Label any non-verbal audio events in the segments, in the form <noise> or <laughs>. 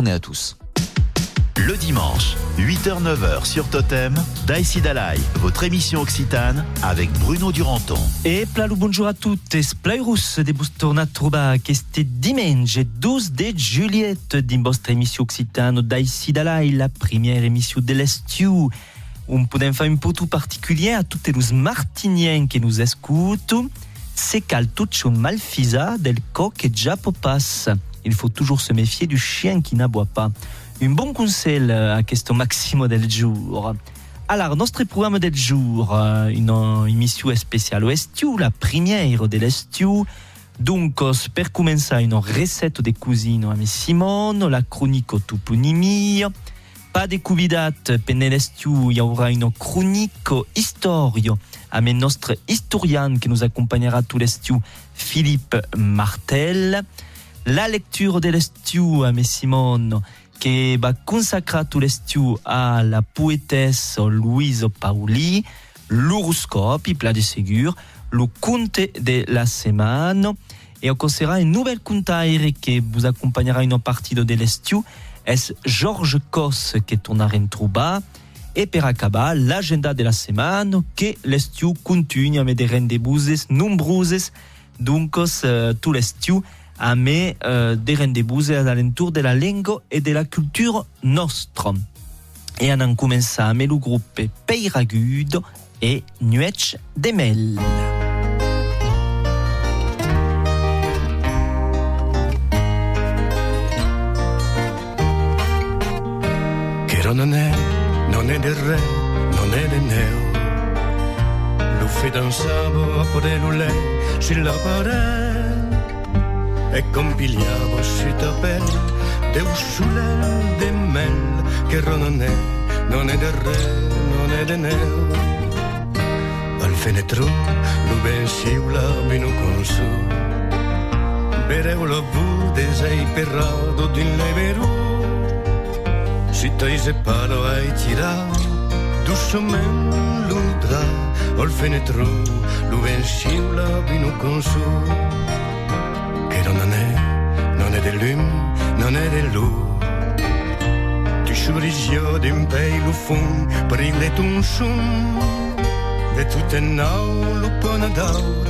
journée à tous. Le dimanche, 8h-9h sur Totem, Daïsi Dalai, votre émission occitane avec Bruno Duranton. E plalu bonjour a tuttes, plairus de bus tornat trobar este dimanche 12 de juliet din vostra émission occitane d'Aïsi Dalai, la première émission de l'estiu. On podem faire un potou particulier à toutes les martiniens qui nous écoutent. C'est cal tuccio malfisa del coq et già popas. Il faut toujours se méfier du chien qui n'aboie pas. Un bon conseil à questo Maximo del jour. Alors, notre programme del jour, euh, une émission spéciale au estiu, la première de l'estiu. Donc, per commencer, une recette de cuisine à Simone, la chronique toponymie. Pas de l'estiu, il y aura une chronique historique avec notre historien qui nous accompagnera tout l'estiu, Philippe Martel. La lecture de l'estiu à Simone, qui va consacrer tout l'estiu à la poétesse Louise Pauli, l'horoscope, plat de le conte de la semaine, et on commencera une nouvelle contaire qui vous accompagnera une partie de l'estiu, est Georges Cos qui tourne à Rentrouba, et per acabar l'agenda de la semaine, que l'estiu continue avec des rendez-vous nombreuses, donc euh, tout l'estiu, avec euh, des rendez-vous à l'entour de la langue et de la culture nostra. Et on a commencé avec le groupe Peiragudo et Nuech Demel. Che non è, non è del re, non è del neo. Lo fidanzavo a poter lei, si la parè e compigliavo si tapel de usulel de mel che non è, non è del re, non è del neo. Al fenetro lo ben siula vino con su. Berevo la vude sei perrado di leveru. Si toise palo ai tirato, dussomen ludra, al fenetro lo ben siula vino con su che non è, non è dell'u. Tu churisio d'un pays lo fond, brille ton son, de tout un nau lo ponadau,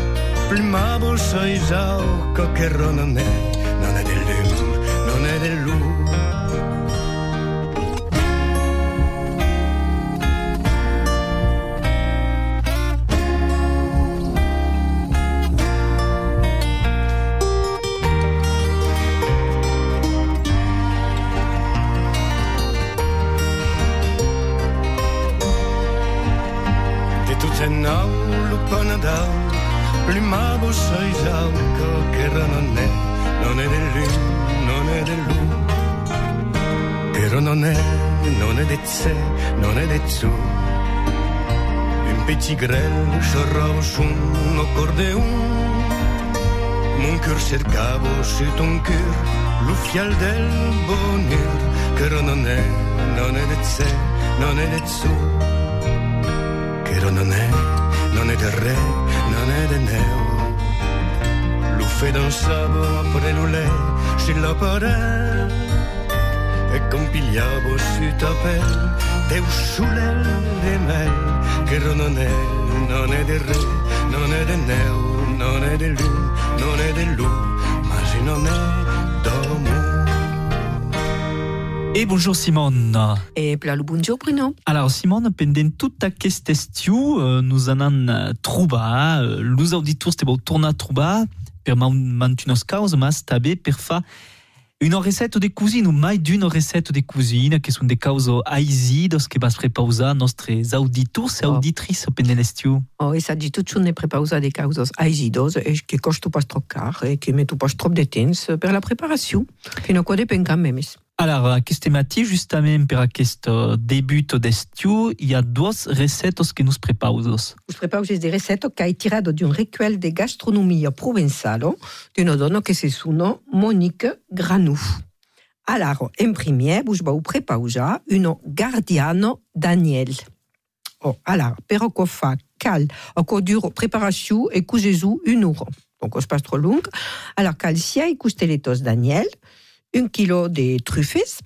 plumavo soisau, che non è, non è dell'um, non è dell'u. Petit su un accordeon. Mon cœur cercavo su ton cœur, lo fial del bonheur. Che non è, non è de sé, non è de su. Che non è, non è del re, non è del neo. Lo fidanzavo a prelulè, si la parè e compigliavo su tapel de usulel de mel che non è, non è del re, non è del neo, non è dell'u, non è dell'u, ma se non è domo. Et bonjour Simone. Et bonjour Bruno. Alors Simone, pendant toute cette estiu, euh, nous en avons trouvé, euh, los auditors te vau tornar a trobar per mantunos causa, mas també per fa una recette de cuisine, ou mai d'una recette de cuisine, que són de causa aizidos que vas prepausar nostres auditors e Oh. auditrices pendant l'estiu. Oh, e sa di tutto ne prepausa de causas aigidos e che costo pas trop car e che metu pas trop de temps per la preparació. Fino a qua depen cam memes. Alors, aquest matí, justament per aquest euh, debut d'estiu, hi ha dues recettes que nous prepausos. Us prepauses de receto che hai tirato di un recuel de gastronomia provenzalo di una donna che si suona Monique Granou. Alors, en premier, vos vau prepausar un Gardiano Daniel. Oh, alors, però quoi fa cal, o quoi duro preparació e cusesu un uro. Donc, os pas trop long. Alors, cal sia i costeletos Daniel, un kilo de truffes,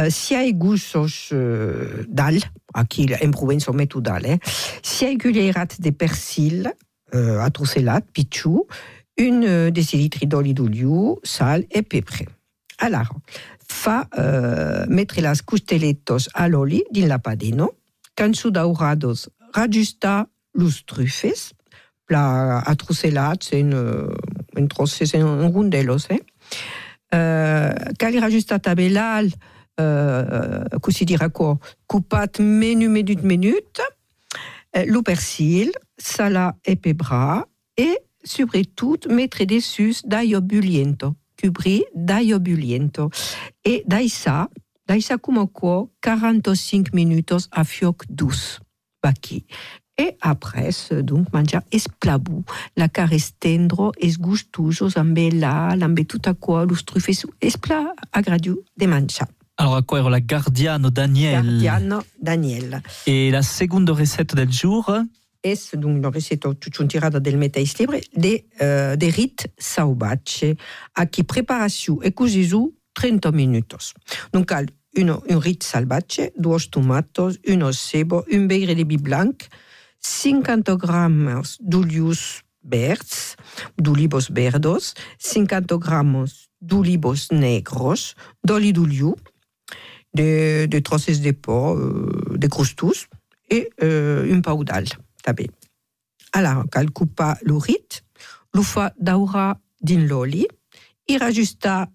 uh, sia gussos uh, dal, aquí en Provença ho metto dal, eh? sia cuillerat de persil uh, atrocellat, pitxu, un uh, decilitri d'oli d'oliu, sal e pepre. Alors, fa uh, mettre las costeletos a l'oli din la padeno, can su daurados rajusta los truffes, pla atrocelats en, uh, en trosses, en rondelos, eh? Uh, cal rajusta tabelal, uh, così dira co, cupat menu minut minut, uh, lo persil, sala e pebra, e soprattutto mettere dessus d'aglio buliento, cubri d'aglio buliento. E dai sa, dai sa come qua 45 minutos a fioc dus, baki. E après, donc, mangia esplabou, la care stendro, es gustujos, ambe la, ambe tout a quoi, los truffes, espla agradiu de mangia. Alors, à quoi era la Gardiano Daniel Gardiano Daniel. Et la seconde recette del jour es donc una ricetta tutto tirata del metais libre de, uh, de rit sauvace a chi preparazione e così su 30 minutos. Donc al uno, un rit salvace, dos tomatos, uno sebo, un beire de bi blanc, 50 gramos d'olius verds, d'olivos verdos, 50 gramos d'olivos negros, d'oli d'oliu, de, de trosses de porc, euh, de crustus et euh, un pau d'al. també. Alors, cal coupa l'urit, lo fa daura din l'oli, i rajusta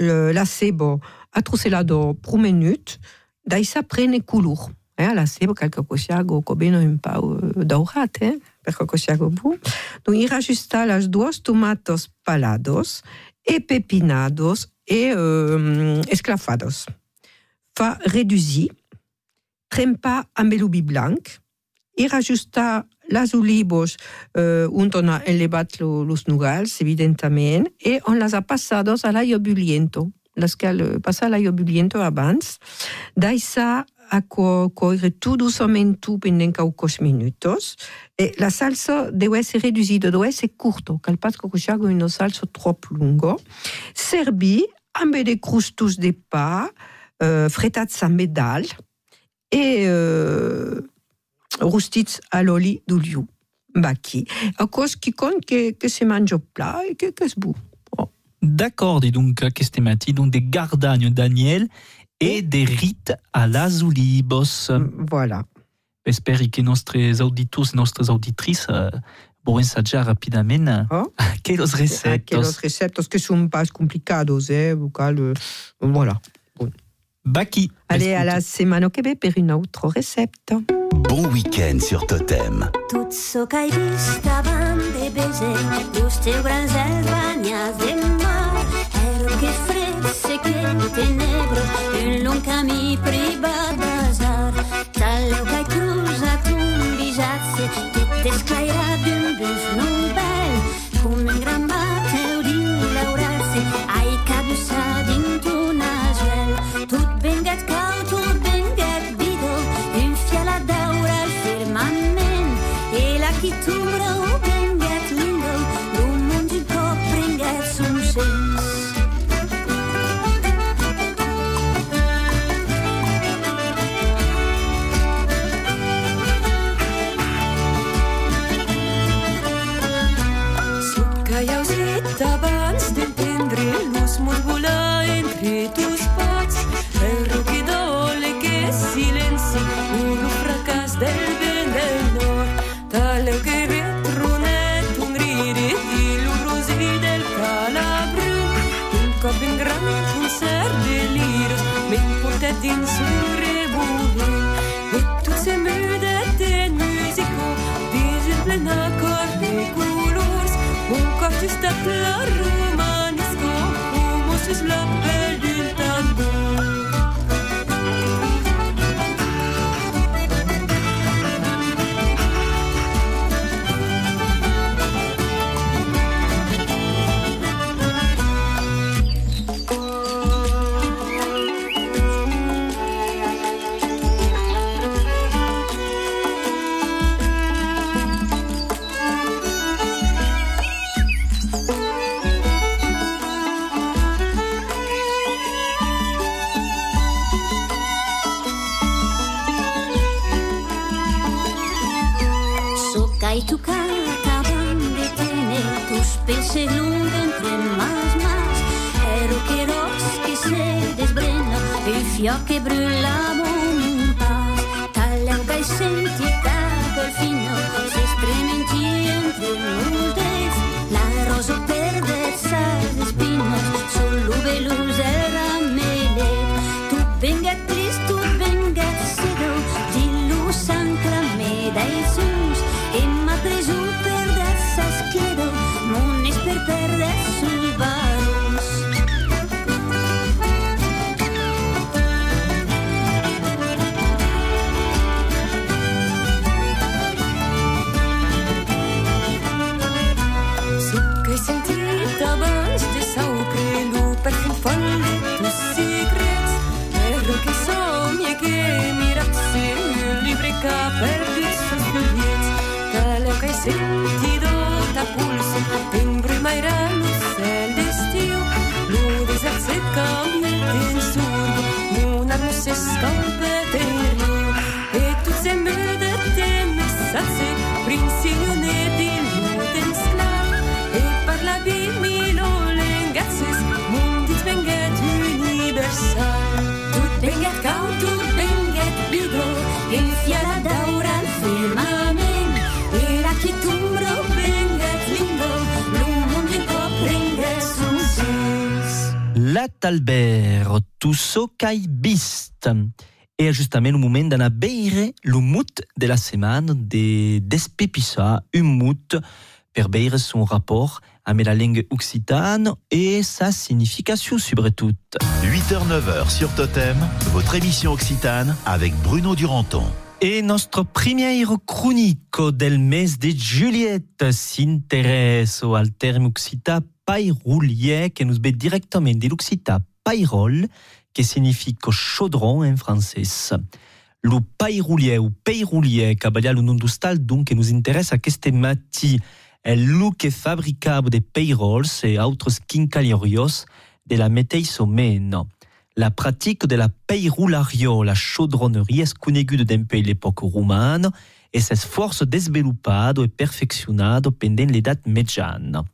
le, la sebo a trocelado pro minut, dai sa prene color. Eh, la sebo cal cocosiago cobeno un pau daurat, eh, per cocosiago bu. Donc, i rajusta las duas tomatos palados e pepinados e euh, esclafados. Fa reduzi, trempa amb elubi blanc, i rajusta las olivos uh, on a elevat lo, los nugals, evidentament, e on las ha passados a l'aglio buliento. Las cal passa l'aglio buliento abans. Daisa a co coire tout pendant caucos minutos. E la salsa deve essere reducida, deve essere curto, cal pas que cochago una salsa troppo lungo. Serbi amb de crustus de pa, uh, fretats a medal, e... Uh, rostits a l'oli d'oliu. Baki. A cos qui compte que, que se mange plat et que, que se bout. Oh. D'accord, dis donc, queste mati, donc des gardagnes Daniel et des rites à las olivos. Voilà. Espero que nostres auditors, nostres auditrices uh, vão ensaiar rapidamente Oh. <laughs> aqueles receitos. Aqueles receptos que são pas complicados, eh? Euh, voilà. Baki. Allez, à la semana que ve per une autre recette. Bon week-end sur Totem. Tot so que he vist davant de bese, mar. Ero majka mi priba bazar, tale kaj kruza, kumbi žace, tete sklajaj. Tus pese lung entre mas mas Ero che ros che se desbrena e fio che brûla mon pas Tagliau gai senti col fino se strementi entre nos dets La rosa perde sa espinas solo velus La Talbert, Tusso Kai Bist. Et justament le moment d'anar beire le mout de la setmana de despepissar un mout per beire son rapport avec la langue occitane et sa signification surtout. 8h-9h sur Totem, votre émission occitane avec Bruno Duranton. Et notre première chronique del mes de Juliette s'intéresse au terme pairoulier que nous bet directement de l'occitan pairol, qui signifie chaudron en français. Le pairoulier ou peiroulier, cabalia le nom d'ustal, donc, qui nous intéresse à cette mati, est le que fabricable de peirols et autres quincaliorios de la meteisomen. La pratique de la peiroulario, la chaudronnerie, est d'un peu l'époque romane et s'esforce développado et perfeccionado pendant l'edat mediana.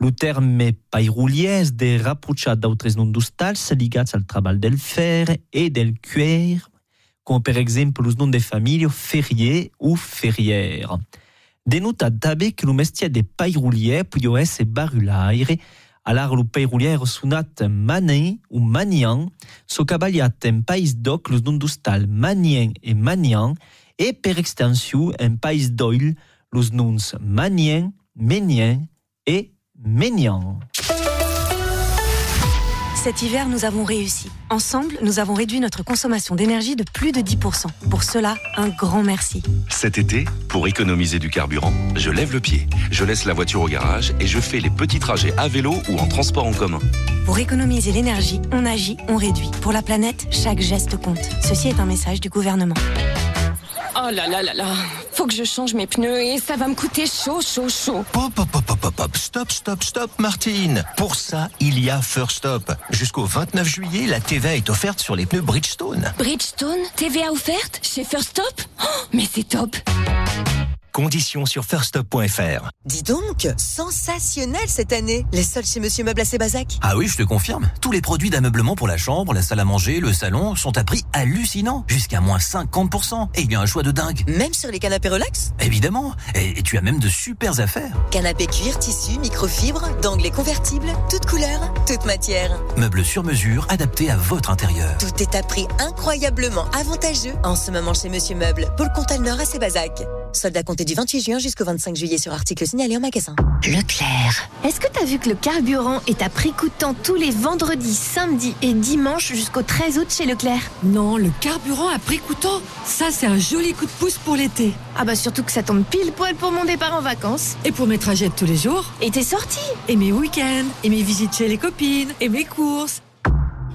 Le terme pairoulier es de rapprochar d'autres noms d'ustals ligats al treball del fer et del cuir, com per exemple els noms de família Ferrier ou Ferrière. Denota també que el mestier de pairoulier podia ser barulaire, alar le pairoulier sonat manin ou manian, so caballat en país d'oc los noms d'ustal manien et manian, et per extensió en país d'oil los noms manien, menien et menian. Cet hiver, nous avons réussi. Ensemble, nous avons réduit notre consommation d'énergie de plus de 10%. Pour cela, un grand merci. Cet été, pour économiser du carburant, je lève le pied, je laisse la voiture au garage et je fais les petits trajets à vélo ou en transport en commun. Pour économiser l'énergie, on agit, on réduit. Pour la planète, chaque geste compte. Ceci est un message du gouvernement. Oh là là là là, faut que je change mes pneus et ça va me coûter chaud, chaud, chaud. Hop, hop, hop, hop, hop, stop, stop, stop, Martine. Pour ça, il y a First Stop. Jusqu'au 29 juillet, la TVA est offerte sur les pneus Bridgestone. Bridgestone, TVA offerte chez First Stop? Oh, Mais c'est top Conditions sur firststop.fr. Dis donc, sensationnel cette année. Les soldes chez Monsieur Meuble à Sébazac. Ah oui, je te confirme. Tous les produits d'ameublement pour la chambre, la salle à manger, le salon sont à prix hallucinant. Jusqu'à moins 50%. Et il y a un choix de dingue. Même sur les canapés relax Évidemment. Et, et tu as même de super affaires. Canapé cuir, tissu, microfibre, d'anglais convertibles, toutes couleurs, toutes matières. Meubles sur mesure, adaptés à votre intérieur. Tout est à prix incroyablement avantageux en ce moment chez Monsieur Meuble, pour le Comtal Nord à Sébazac. Solde à compter du 28 juin jusqu'au 25 juillet sur article signalé en magasin. Leclerc. Est-ce que t'as vu que le carburant est à prix coûtant tous les vendredis, samedis et dimanches jusqu'au 13 août chez Leclerc? Non, le carburant à prix coûtant, ça c'est un joli coup de pouce pour l'été. Ah bah surtout que ça tombe pile poil pour mon départ en vacances. Et pour mes trajets de tous les jours. Et tes sorties. Et mes week-ends. Et mes visites chez les copines. Et mes courses.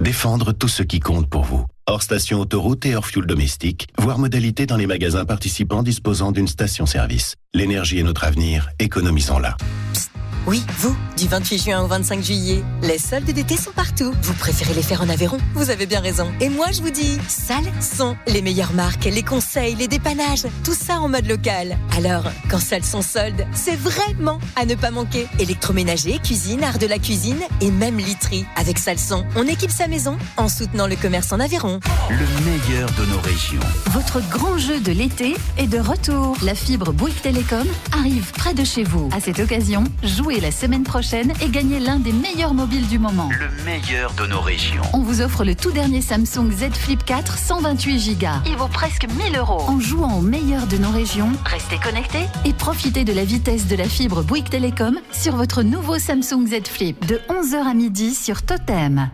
Défendre tout ce qui compte pour vous. Hors station autoroute et hors fuel domestique, voire modalité dans les magasins participants disposant d'une station-service. L'énergie est notre avenir, économisons-la. Oui, vous, du 28 juin au 25 juillet. Les soldes d'été sont partout. Vous préférez les faire en Aveyron? Vous avez bien raison. Et moi, je vous dis, Salson. Les meilleures marques, les conseils, les dépannages, tout ça en mode local. Alors, quand Salson solde, c'est vraiment à ne pas manquer. Électroménager, cuisine, art de la cuisine et même literie. Avec Salson, on équipe sa maison en soutenant le commerce en Aveyron. Le meilleur de nos régions. Votre grand jeu de l'été est de retour. La fibre Bouygues Télécom arrive près de chez vous. À cette occasion, jouez la semaine prochaine et gagnez l'un des meilleurs mobiles du moment. Le meilleur de nos régions. On vous offre le tout dernier Samsung Z Flip 4 128 Go. Il vaut presque 1000 euros. En jouant au meilleur de nos régions, restez connectés et profitez de la vitesse de la fibre Bouygues Télécom sur votre nouveau Samsung Z Flip de 11h à midi sur Totem.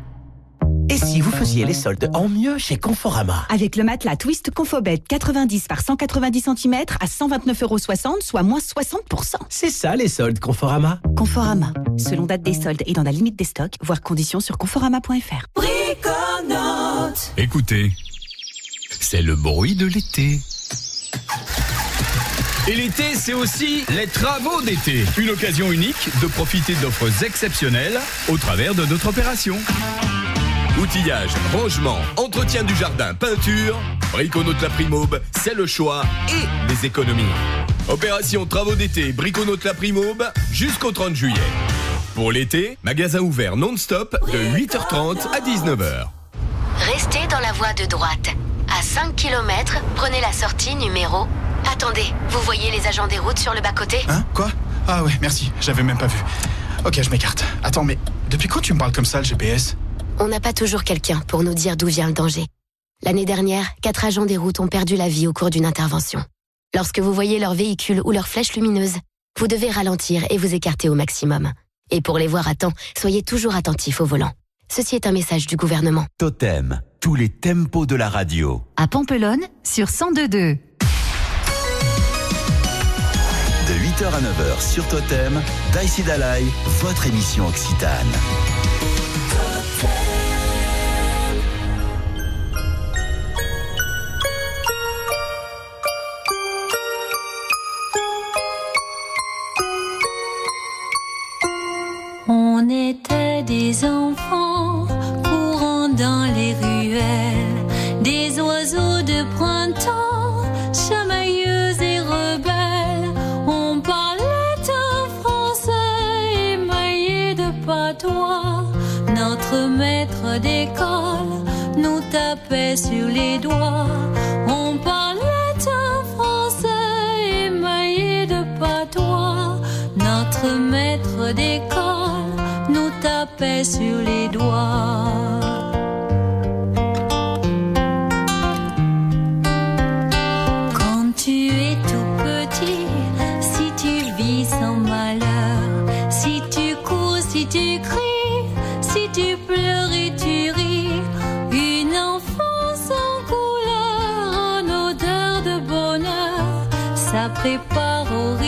Et si vous faisiez les soldes en mieux chez Conforama Avec le matelas Twist Confobet 90 par 190 cm à 129,60 euros, soit moins 60%. C'est ça les soldes Conforama Conforama. Selon date des soldes et dans la limite des stocks, voire conditions sur conforama.fr. Briconote. Écoutez, c'est le bruit de l'été. Et l'été, c'est aussi les travaux d'été. Une occasion unique de profiter d'offres exceptionnelles au travers de notre opération. Outillage, rangement, entretien du jardin, peinture, Briconote la Primaube, c'est le choix et les économies. Opération travaux d'été Briconote la Primaube jusqu'au 30 juillet. Pour l'été, magasin ouvert non-stop de 8h30 à 19h. Restez dans la voie de droite. À 5 km, prenez la sortie numéro. Attendez, vous voyez les agents des routes sur le bas-côté? Hein? Quoi? Ah ouais, merci, j'avais même pas vu. Ok, je m'écarte. Attends, mais depuis quand tu me parles comme ça, le GPS On n'a pas toujours quelqu'un pour nous dire d'où vient le danger. L'année dernière, quatre agents des routes ont perdu la vie au cours d'une intervention. Lorsque vous voyez leur véhicule ou leur flèche lumineuse, vous devez ralentir et vous écarter au maximum. Et pour les voir à temps, soyez toujours attentifs au volant. Ceci est un message du gouvernement. Totem, tous les tempos de la radio. À Pampelonne, sur 102.2. De 8h à 9h sur Totem, Daïsi Dalai, votre émission occitane. On était des enfants courant dans les ruelles, des oiseaux de printemps, chamailleux et rebelles. On parlait un français émaillé de patois. Notre maître d'école nous tapait sur les doigts. On parlait un français émaillé de patois. Notre maître d'école tapait sur les doigts. Quand tu es tout petit, si tu vis sans malheur, si tu cours, si tu cries, si tu pleures et tu ris, une enfance en couleur, en odeur de bonheur, ça prépare aux rigueurs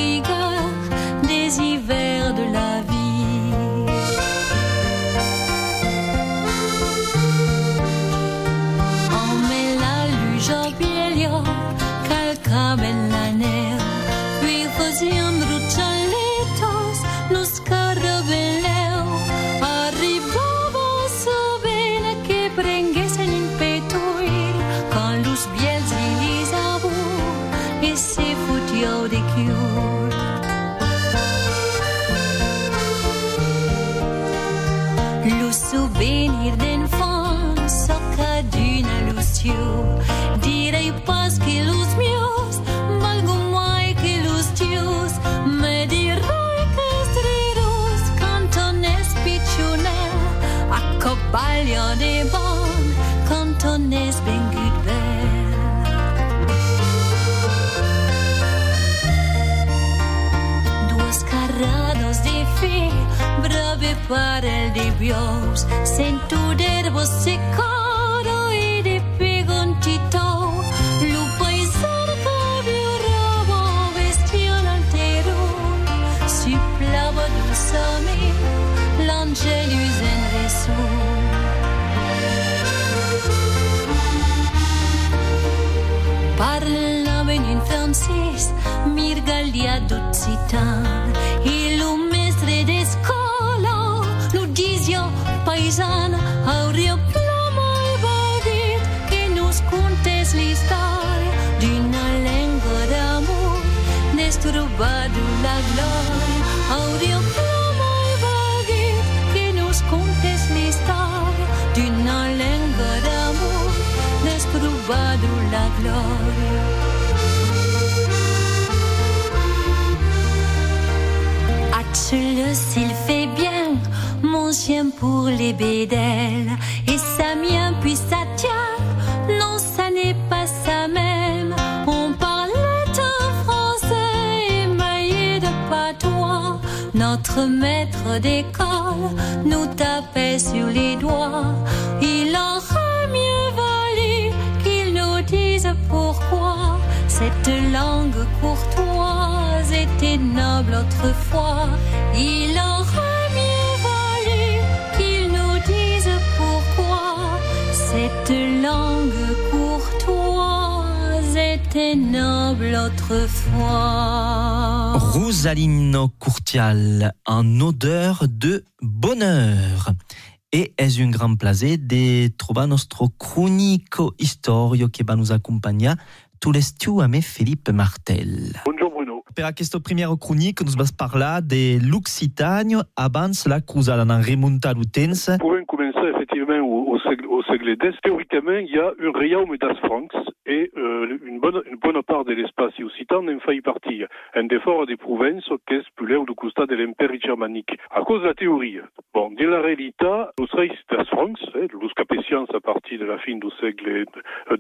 Dios, centurero sikoro iri pigontito, lupa y sarcabio robo vestión altero, si plava dulzami, l'angelus en resur. Parlava in francese, mirgalia d'occitan, s'il fait bien, mon chien pour les bédelles. Et sa mien puis sa tient, non, ça n'est pas ça même. On parlait un français émaillé de patois. Notre maître d'école nous tapait sur les doigts. Il aurait mieux valu qu'il nous dise pourquoi cette langue courtoise était noble autrefois. Il aurait mieux valu qu'il nous dise pourquoi cette langue courtoise était noble autrefois. Rosalino Curtial, en odeur de bonheur. E è un gran plaisir de trobar nostro cronico historio che va nous accompagnar tout l'estiu a me Philippe Martel. Bonjour Bruno. Per aquesta primera cronique nos vas parlar de l'Occitània abans la cruzada, en remuntar lo temps. Pouvons au, au, segle, au segle X. Théoriquement, il y a un Realm das Francs et euh, une, bonne, une bonne part de l'espace occitan en fait partie. Un des forts des provinces qui est plus du costat de l'Empire germanique? À cause de la théorie. Bon, de la réalité, los Reis das Francs, eh, los capetians à partir de la fin du siècle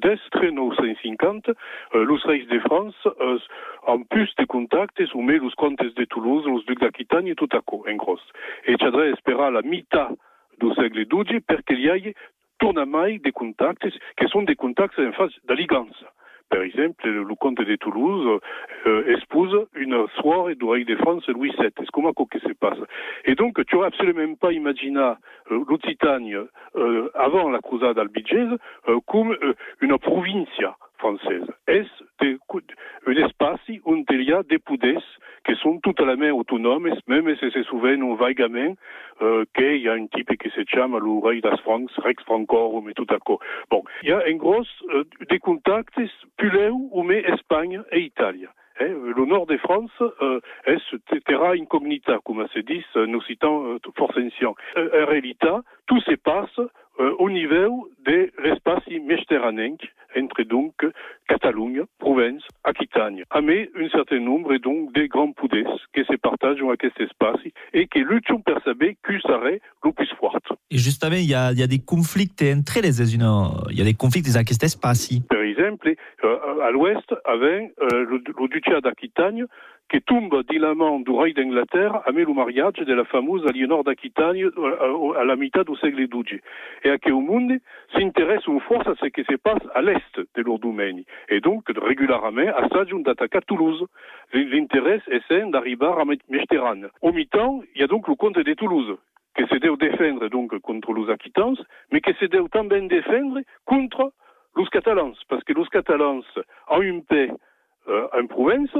X, 950, euh, los Reis de France, euh, en plus de contacts, soumet los contes de Toulouse, los ducs d'Aquitagne, tout à coup, en gros. Et c'adre espera la mitad du segle XII perché gli hai tornamai des contacts che sono des contacts en phase d'alliance. Per exemple, le comte de Toulouse euh, épouse une soirée du roi de France Louis VII. C'est comment que se passe? Et donc, tu n'aurais absolument pas imaginé euh, l'Occitanie euh, avant la croisade albigese euh, comme euh, une provincia française. Est un espace où il y a des poudres qui sont tout à la main autonomes, même si se souviennent vaguement euh, qu'il y a un type qui se chame le roi das Francs, Rex Francorum et tout à coup. Bon, il y a un gros euh, des contacts ou mais Espagne et Italie. Eh, le nord de France euh, est terra incognita, comme se dit en occitan euh, fort ancien. Euh, en réalité, tout se passe euh, au niveau de l'espace méditerranéen entre donc Catalogne, Provence, Aquitagne. Mais un certain nombre donc des grands poudres qui se partagent cet espace et qui luttent pour savoir qui serait le plus fort. Et justement, il y y a des conflits entre les unes. Il y a des conflits dans cet espace. Par exemple, euh, à l'ouest, avec euh, le, le duché d'Aquitagne, qui tombe di la main du roi d'Angleterre a le mariage de la fameuse Aliénor d'Aquitagne à la mitad du siècle XII. Et à que au monde s'intéresse une force à ce qui se passe à l'est de leur. Et donc, régulièrement, à ça, d'attaquer Toulouse. L'intérêt est d'arriver à Méditerranée. Au mi-temps, il y a donc le comte de Toulouse, qui s'est défendre donc contre les Aquitans, mais qui s'est aussi bien défendre contre les Catalans, parce que les Catalans ont une paix euh, en Provence,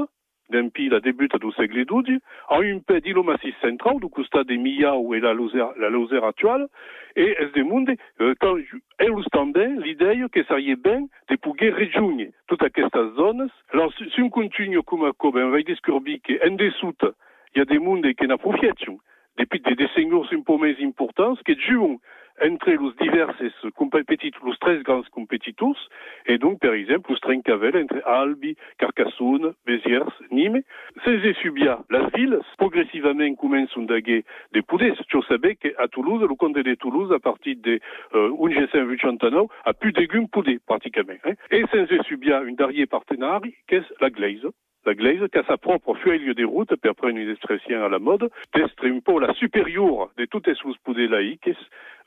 d'empi la débute du segle XII, en une paix d'Ilomasis central, du costat de Millau et la Lozère, actuelle, et es de monde, euh, quand l'idée que seria bien de pouvoir rejoindre toutes aquestes zones. Alors, si on continue a ben, on va descobrir qu'en dessous, il y a des mondes qui des, un peu entre les diverses compétitors, les 13 grands compétitors, et donc, par exemple, les Trencavel entre Albi, Carcassonne, Béziers, Nîmes. Ces subia, la ville, progressivement commence à daguer des poudres. Tu savais qu'à Toulouse, le comte de Toulouse, à partir de euh, 1989, a plus d'égumes poudés, pratiquement. Hein. Et sans subia une dernière partenaire, qu'est la glaise? La glaise, qui a sa propre feuille de route, per prendre une expression à la mode, d'être un la supérieure de toutes les poudées laïques,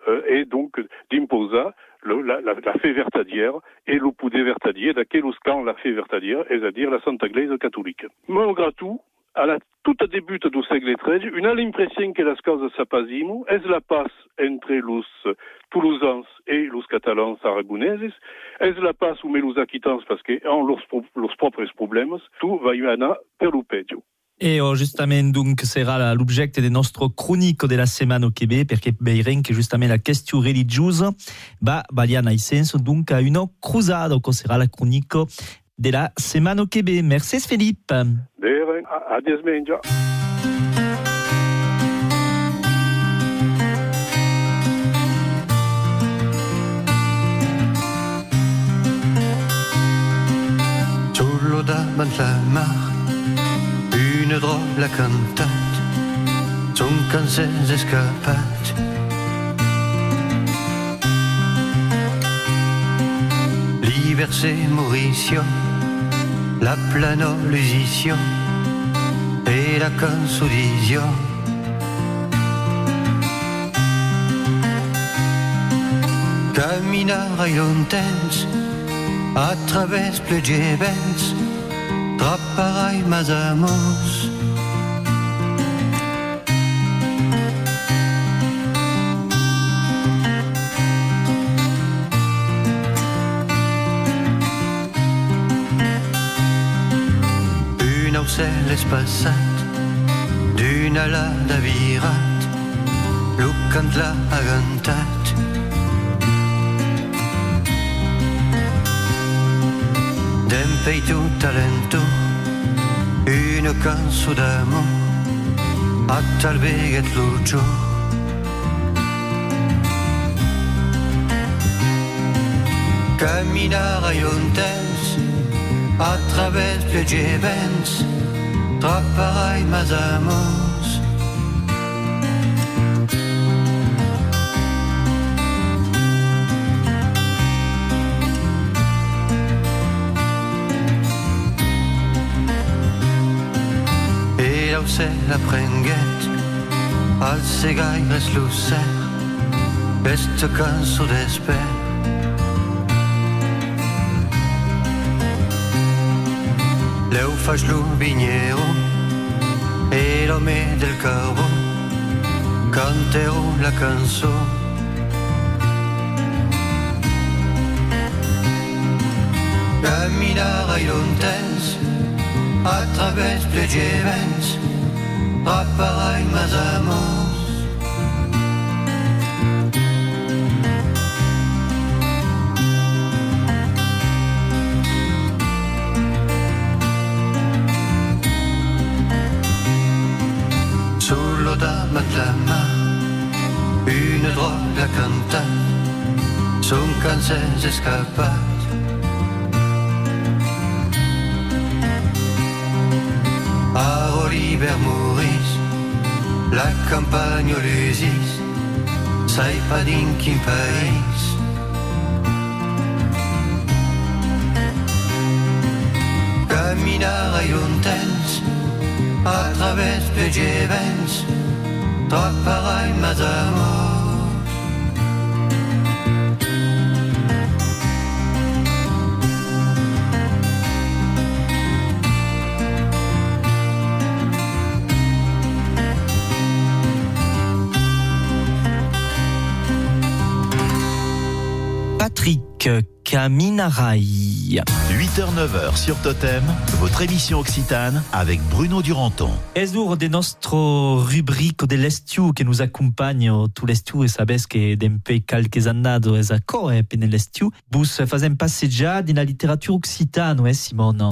euh, et donc d'imposer la, la, la fée vertadière et le poudé vertadier, daquel camp la fée vertadière, c'est-à-dire la Santa Glaise catholique. Malgré tout, à la toute début du siècle XIII, une a l'impression que la cause sapazimo est la passe entre les Toulousains et les Catalans aragonaises, est la passe ou les Aquitans parce que ont leurs, leurs propres problèmes, tout va y en a per le peggio. E oh, justament donc sarà la- l'objecte del nostro cronico della settimana che ve, perché veiren che justament la question religiosa va valia nel senso donc a una cruzada che sarà la cronico che ve. Merci Philippe. Bene, a, a desmengia. Solo davant la mar, une drôle a cantat, son can s'és L'hiver Mauricio, la plano l'usicio et la consolidio. Caminar i lontans, a través plegevents, trapparai mas amos. Un ocell és passat d'una alada virat, lucant l'ha agantat. D'empeitu talento, una cançó d'amor, a talveget lucio. Caminar a lontans, a través plegevents, trapparai mas amos. E l'ocell aprenguet, al segaires lucer, este cançó d'esper. Leu faig lo vignero e l'home del carbó cantero la cançó. Caminar ai lontans a través plegevents rapparai mas amos. S'és escapat. A Oliver Maurice, la campagne l'usis, sai pas din quin país. Caminar ai lontans, a través mas amos. Patrick Caminarai. 8h-9h sur Totem, votre émission occitane avec Bruno Duranton. Es dur de nostro rubrico de l'estiu que nous accompagne tout l'estiu e sabes que d'empe calques annado es ancora pe l'estiu. Bus fazem passejar dina literatura occitana, eh, Simona?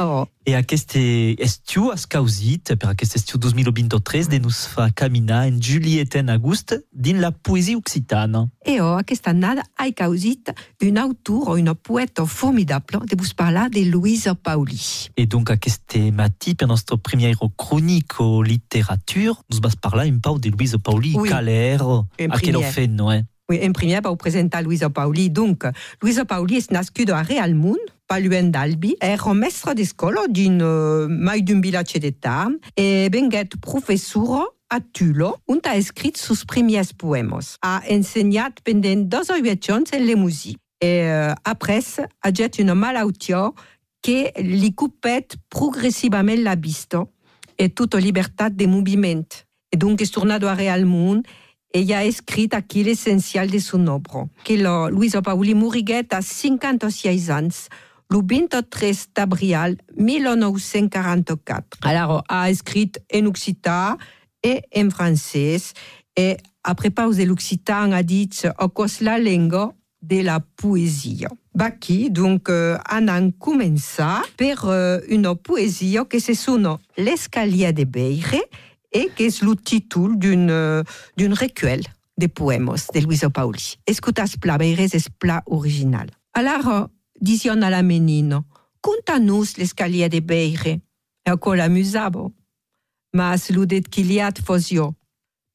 Oh. E aquest estiu has causit, per aquest estiu 2023, de nos fa caminar en Juliette en agost din la poesia occitana. E ho aquesta annada hai causit un autor o una poeta formidable de vos parlar de Luisa Pauli. E donc aquest matí, per nostre premier cronico literatura, nos vas parlar un pau de Luisa Pauli, Oui. caler, a quel fet, no, eh? Primer vau presentar Luisa Pauli. Donc, Luisa Pauli és nascuda a Realmund, pas loin d'Albi. Era mestra d'escola din uh, mai d'un vilatge de Tam e venguet professora a Tulo, on ha escrit sus premiers poemes. Ha ensenyat pendent dos o huit anys en la musique. E uh, après, ha jet una malaltia que li cupet progressivament la vista e tota llibertat de moviment. E donc és tornado a Realmund ella ha escrit aquí l'essential de son obra, que la Luisa Pauli moriguet a 56 anys le 23 d'abril 1944. Alors, a écrit en occitan et en français. Et après pauser l'occitan a dit au cos la langue de la poésie. Baki, donc, euh, anant comença per euh, une poésie que se sono L'escalier de Beire et que est le titre d'une euh, d'une recueil de poèmes de Luisa Pauli. Escutas pla Beire es pla original. Alors, dision à la menino, conta-nous l'escalier de Beire. E ancora l'amusavo. Mas ludet kiliat fosio.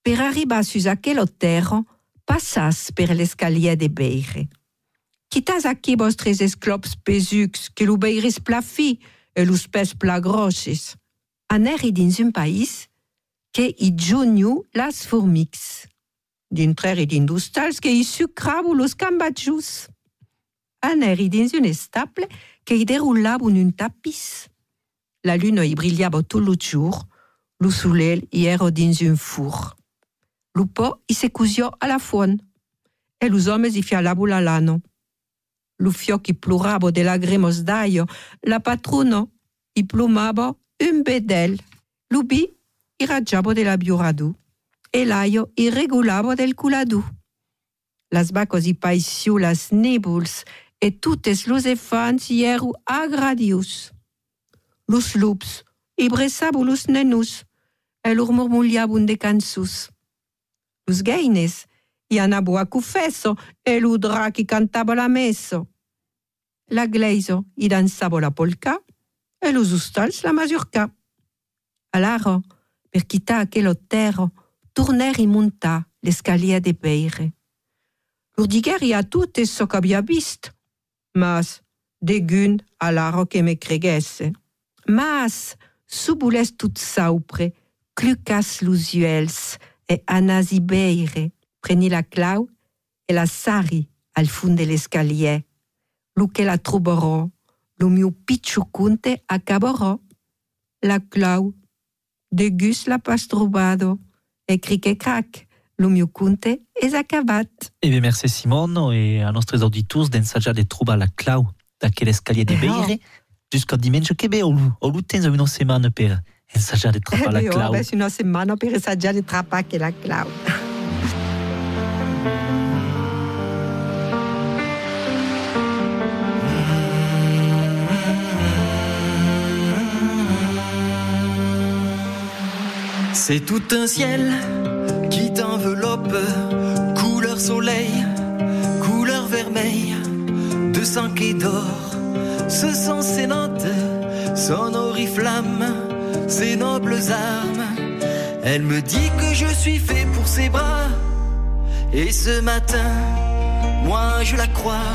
Per arribar sus aquel terra, passas per l'escalier de Beire. Quitas aquí vostres esclops pesux, que lo beiris pla fi e los pes pla grosses. Aneri dins un país que i giugnu las formix. Dintre d'industals que i sucravo los cambatjus. Aneri dins un estable que i deroulavo un tapis. La lune i brillava tot lo jour, lo soleil i era dins un four. Lo po i se a la fuon, e los homes i fialavo la lano. Lo fioc i ploravo de lagremos d'aio, la patrono i plumavo un bedel. Lo bi i raggiavo de la biuradu, e l'aio i regulavo del culadu. Las vacos i paisiu las nebuls, e tutes los elefants i eru agradius. Los lups i bressavo los nenus, e lor murmugliavun de cansus. Los gaines i anavo a cufesso e lo drac i cantava la messo. La gleiso i dansavo la polka e los ustals la mazurka. Alaro, per quitar aquel terra, torner i montar l'escalier de Beire. Lor diguer i a es so qu'havia vist, mas degun alaro que me creguesse. Mas, subules tout saupre, clucas los uels e anas i Beire, preni la clau e la sari al fund de l'escalier. Lu che la troverò, lo mio picciucunte. La clau, de gus la pas trobado, e cric e crac, lo mio conte es acabat. Eh bien, merci Simone et à nostres auditors d'ensajar de trobar la clau d'aquel escalier de Beire jusqu'au dimanche que bé, au, au temps une semaine per ensajar de trobar la Eh, clau. oh, una setmana per di trappa che la clau. C'est tout un ciel qui t'enveloppe, couleur soleil, couleur vermeille, de sang et d'or. Ce sont ces notes, son oriflamme, ses nobles armes. Elle me dit que je suis fait pour ses bras. Et ce matin, moi je la crois.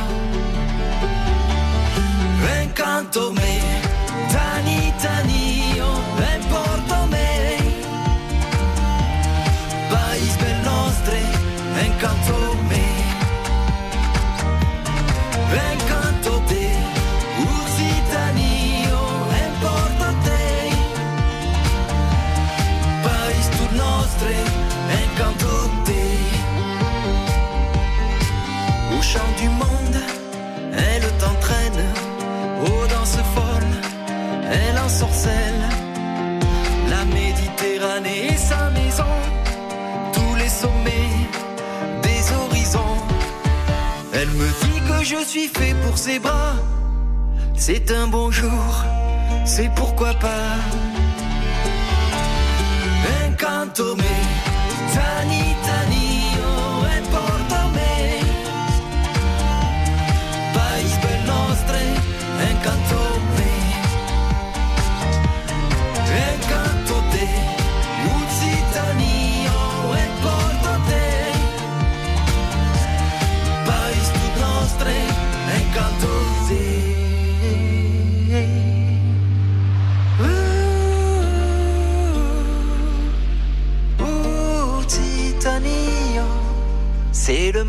Suis fait pour ses bras, c'est un bonjour, c'est pourquoi pas. Encanto me,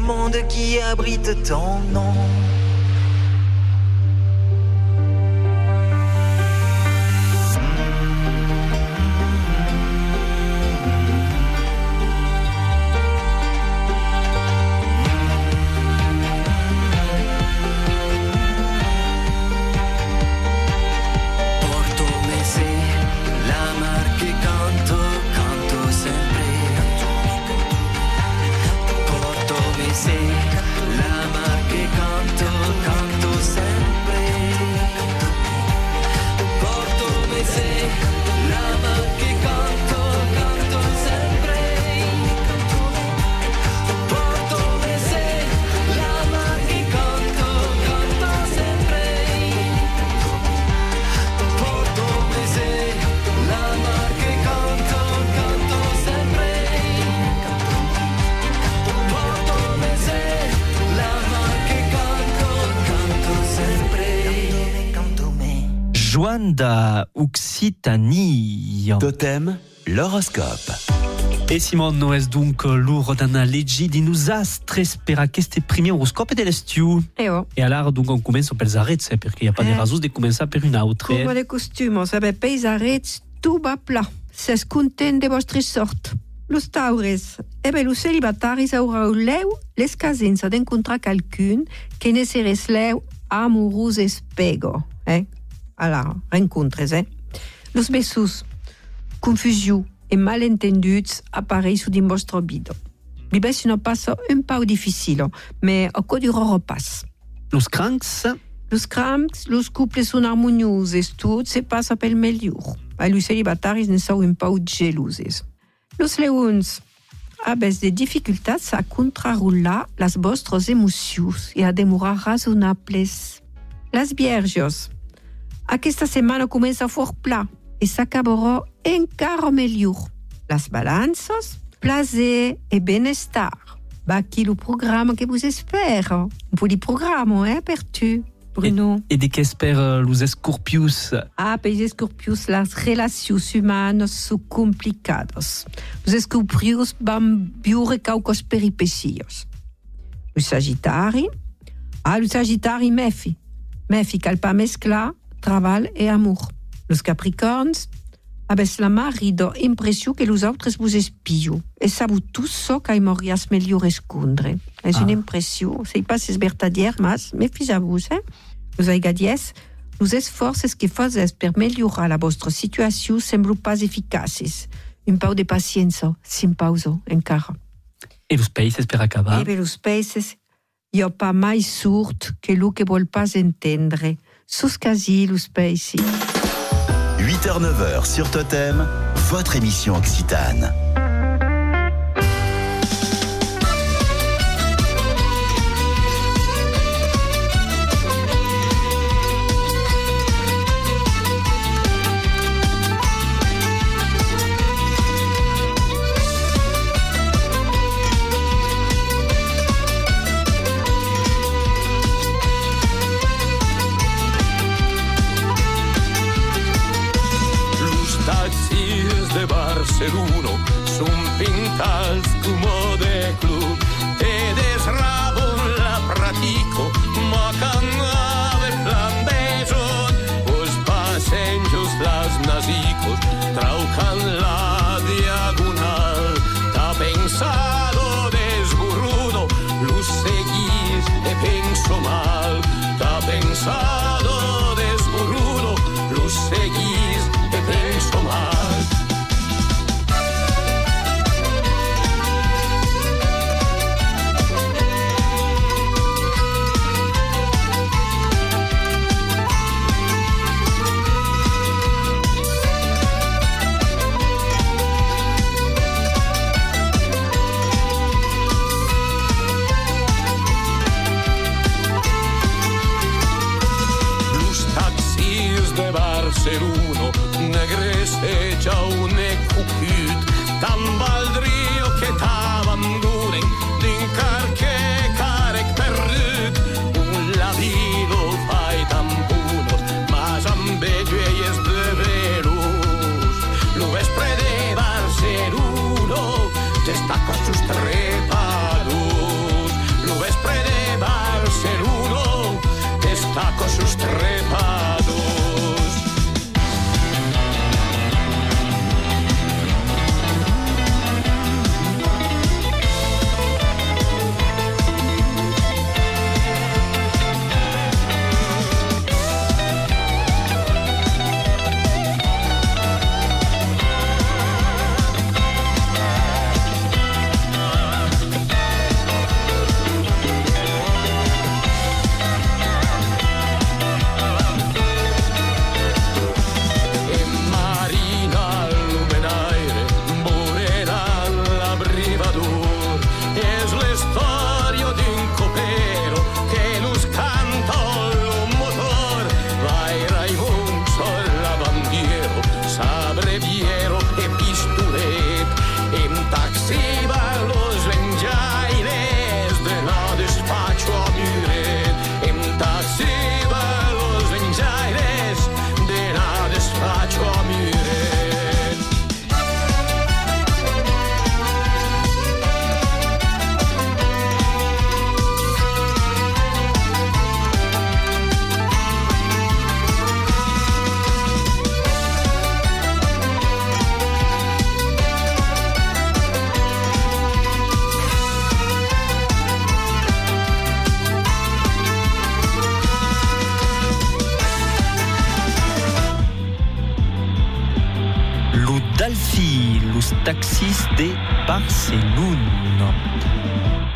monde qui abrite ton nom. Joan da Occitanie. Totem, l'horoscope. E Simon no es donc l'ur d'ana leggi di nous astres per aquest primer horoscope de l'estiu. E oh. E allora donc on comença pels arrets, eh, perché ha pas de Eh. rasos de començar per un altre. Come de costume, sabe peisarets, tout va pla. Ses content de vostre sort. Los taures, e be los celibataris aurau leu l'escasenza d'encontrar qualcun que ne seres leu amorós espego. Eh? Alors, rencontres, eh? Los bessos, confusió e malentenduts apareixo din vostre vida. Vivesse una passa un pau difficile, mais a co durarà pas. Los crancs, Los cramps, los couples són harmoniosos, tot se passa pel millor. A los celibataris ne são un pau gelosos. Los leons, abes de dificultats a contrarrolar las vostres emocions e a demorar razonables. Las vierges, aquesta setmana comença fort pla e s'acabarà encara millor. Las balances, plaser e benestar. Va aquí o programa que vos espera. Un poliprogramma, eh, per tu, Bruno. e de que espera los escorpius? Ah, para os escorpios, as relações humanas são complicadas. Os escorpios vão viure caucas peripecias. Os sagitários, ah, os sagitários, mefi. Mefi, cal pas mesclar trabalho e amor. Os capricorns, abes la marida impressió que os altres vos espiam. E sabu tu só que morias melhor escondre. É Ah. uma impressão, sei pas se é verdadeiro, mas mefis-vos, hein? Os aigadies, os esforços que fazes per melhorar a vostra situação semblam pas eficazes. Um pau de paciência, sem pausa, encara. E los países per acabar? E pelos peixes, hi ha pas mais surdo que lo que vol pas entendre. Quasi los peixes. 8h-9h sur Totem, votre émission Occitane. De Barcelona son pintats como de club. Te desrabon la pratico, ma de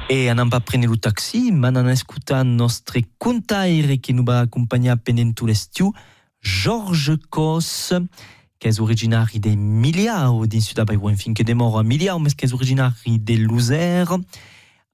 E anem a prendre el taxi, manan escutar nostre contaire que nous va accompagnar pendant tout l'estiu, Georges Cos, que és originari de Miliau, din Sud-Amèrica, ou enfin que demora a Miliau, mais que és originari de Luzer.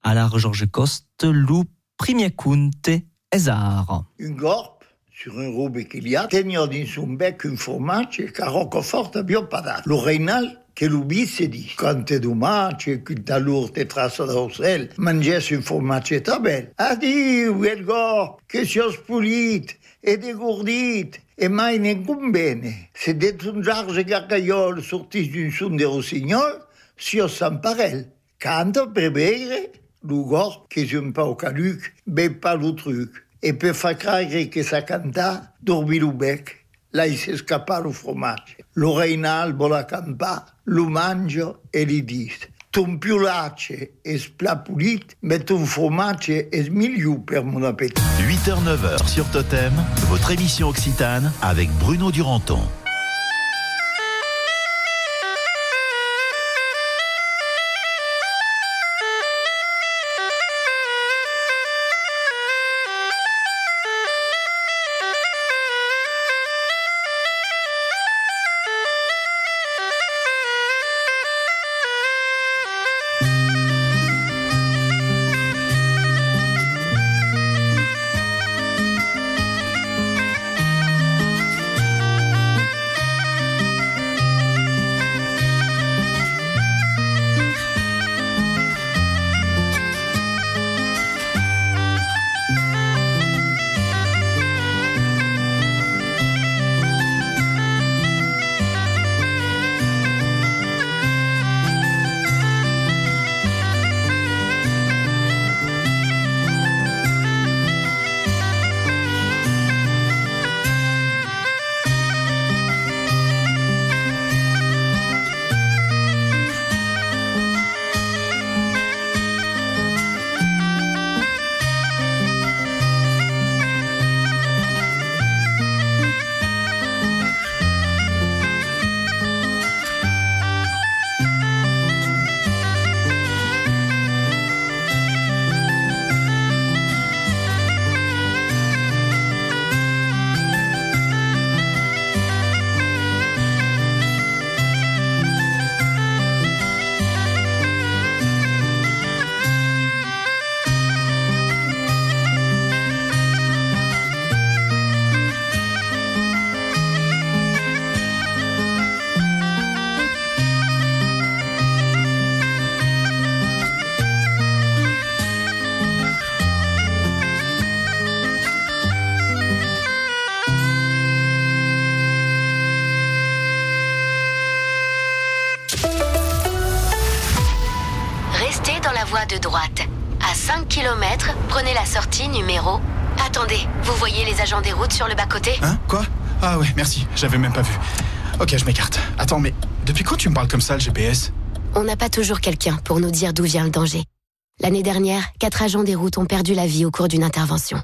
Alors, Georges Cost, le premier conte és ara. Une gorpe sur un robe qu'il y a, tenia dans son bec un fromage que Roquefort avion pas dat. Le Reinal, que l'oublie s'est dit, quand t'es dommage, que ta lourde te trace d'ocel, manges un fromage tabel. A dit, oui, el gorpe, que sios polit, et mai ningún bene. C'est d'être un Georges Gargaiol sorti d'une sonde de rossignol, sios s'emparel. Quand per bere, le gorpe, que j'aime pas au caluc, ben pas le truc. Et per faire croire que ça canta, dormi le bec. Là, il s'escapa le fromage. Le Reinal vol la campa, le mange et li dit Ton piolace és plat mais ton fromage és milieu per mon appétit. 8h-9h sur Totem, votre émission Occitane avec Bruno Duranton. De droite. À 5 km, prenez la sortie numéro. Attendez, vous voyez les agents des routes sur le bas-côté? Hein? Quoi? Ah ouais, merci, j'avais même pas vu. Ok, je m'écarte. Attends, mais depuis quand tu me parles comme ça, le GPS On n'a pas toujours quelqu'un pour nous dire d'où vient le danger. L'année dernière, quatre agents des routes ont perdu la vie au cours d'une intervention.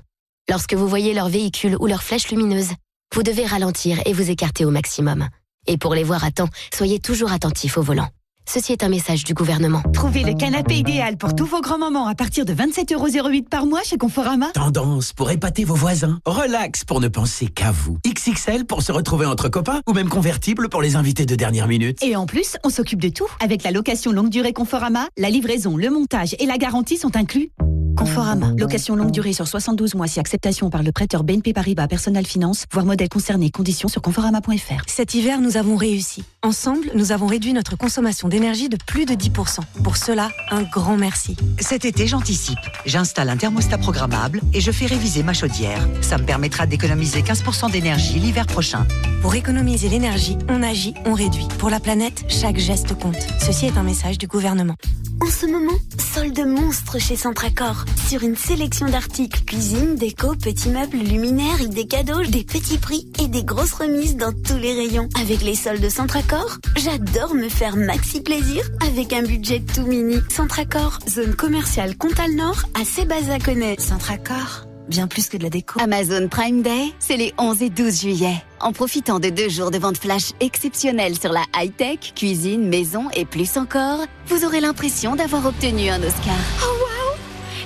Lorsque vous voyez leur véhicule ou leur flèche lumineuse, vous devez ralentir et vous écarter au maximum. Et pour les voir à temps, soyez toujours attentifs au volant. Ceci est un message du gouvernement. Trouvez le canapé idéal pour tous vos grands-mamans à partir de 27,08€ par mois chez Conforama. Tendance pour épater vos voisins. Relax pour ne penser qu'à vous. XXL pour se retrouver entre copains ou même convertible pour les invités de dernière minute. Et en plus, on s'occupe de tout. Avec la location longue durée Conforama, la livraison, le montage et la garantie sont inclus. Conforama. Location longue durée sur 72 mois si acceptation par le prêteur BNP Paribas Personal Finance, voire modèle concerné. Conditions sur conforama.fr. Cet hiver, nous avons réussi. Ensemble, nous avons réduit notre consommation d'énergie de plus de 10%. Pour cela, un grand merci. Cet été, j'anticipe. J'installe un thermostat programmable et je fais réviser ma chaudière. Ça me permettra d'économiser 15% d'énergie l'hiver prochain. Pour économiser l'énergie, on agit, on réduit. Pour la planète, chaque geste compte. Ceci est un message du gouvernement. En ce moment, solde monstre chez Centracor. Sur une sélection d'articles cuisine, déco, petits meubles, luminaires, des cadeaux, des petits prix et des grosses remises dans tous les rayons. Avec les soldes Centracor, j'adore me faire maxi plaisir avec un budget tout mini. Centracor, zone commerciale Comtal Nord à Sébazaconais. Centracor, bien plus que de la déco. Amazon Prime Day, c'est les 11 et 12 juillet. En profitant de deux jours de vente flash exceptionnelle sur la high-tech, cuisine, maison et plus encore, vous aurez l'impression d'avoir obtenu un Oscar. Oh waouh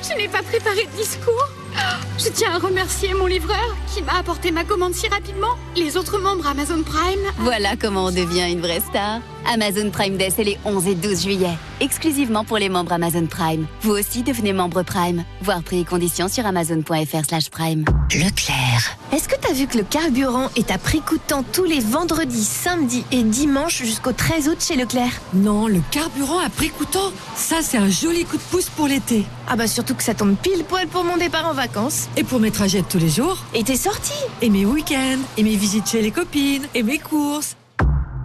Je n'ai pas préparé de discours? Je tiens à remercier mon livreur qui m'a apporté ma commande si rapidement. Les autres membres Amazon Prime. Voilà comment on devient une vraie star. Amazon Prime Day, c'est les 11 et 12 juillet. Exclusivement pour les membres Amazon Prime. Vous aussi devenez membre Prime. Voir prix et conditions sur amazon.fr slash prime. Leclerc. Est-ce que t'as vu que le carburant est à prix coûtant tous les vendredis, samedis et dimanches jusqu'au 13 août chez Leclerc? Non, le carburant à prix coûtant, ça c'est un joli coup de pouce pour l'été. Ah bah surtout que ça tombe pile poil pour mon départ en vacances. Et pour mes trajets de tous les jours. Et tes sorties. Et mes week-ends. Et mes visites chez les copines. Et mes courses.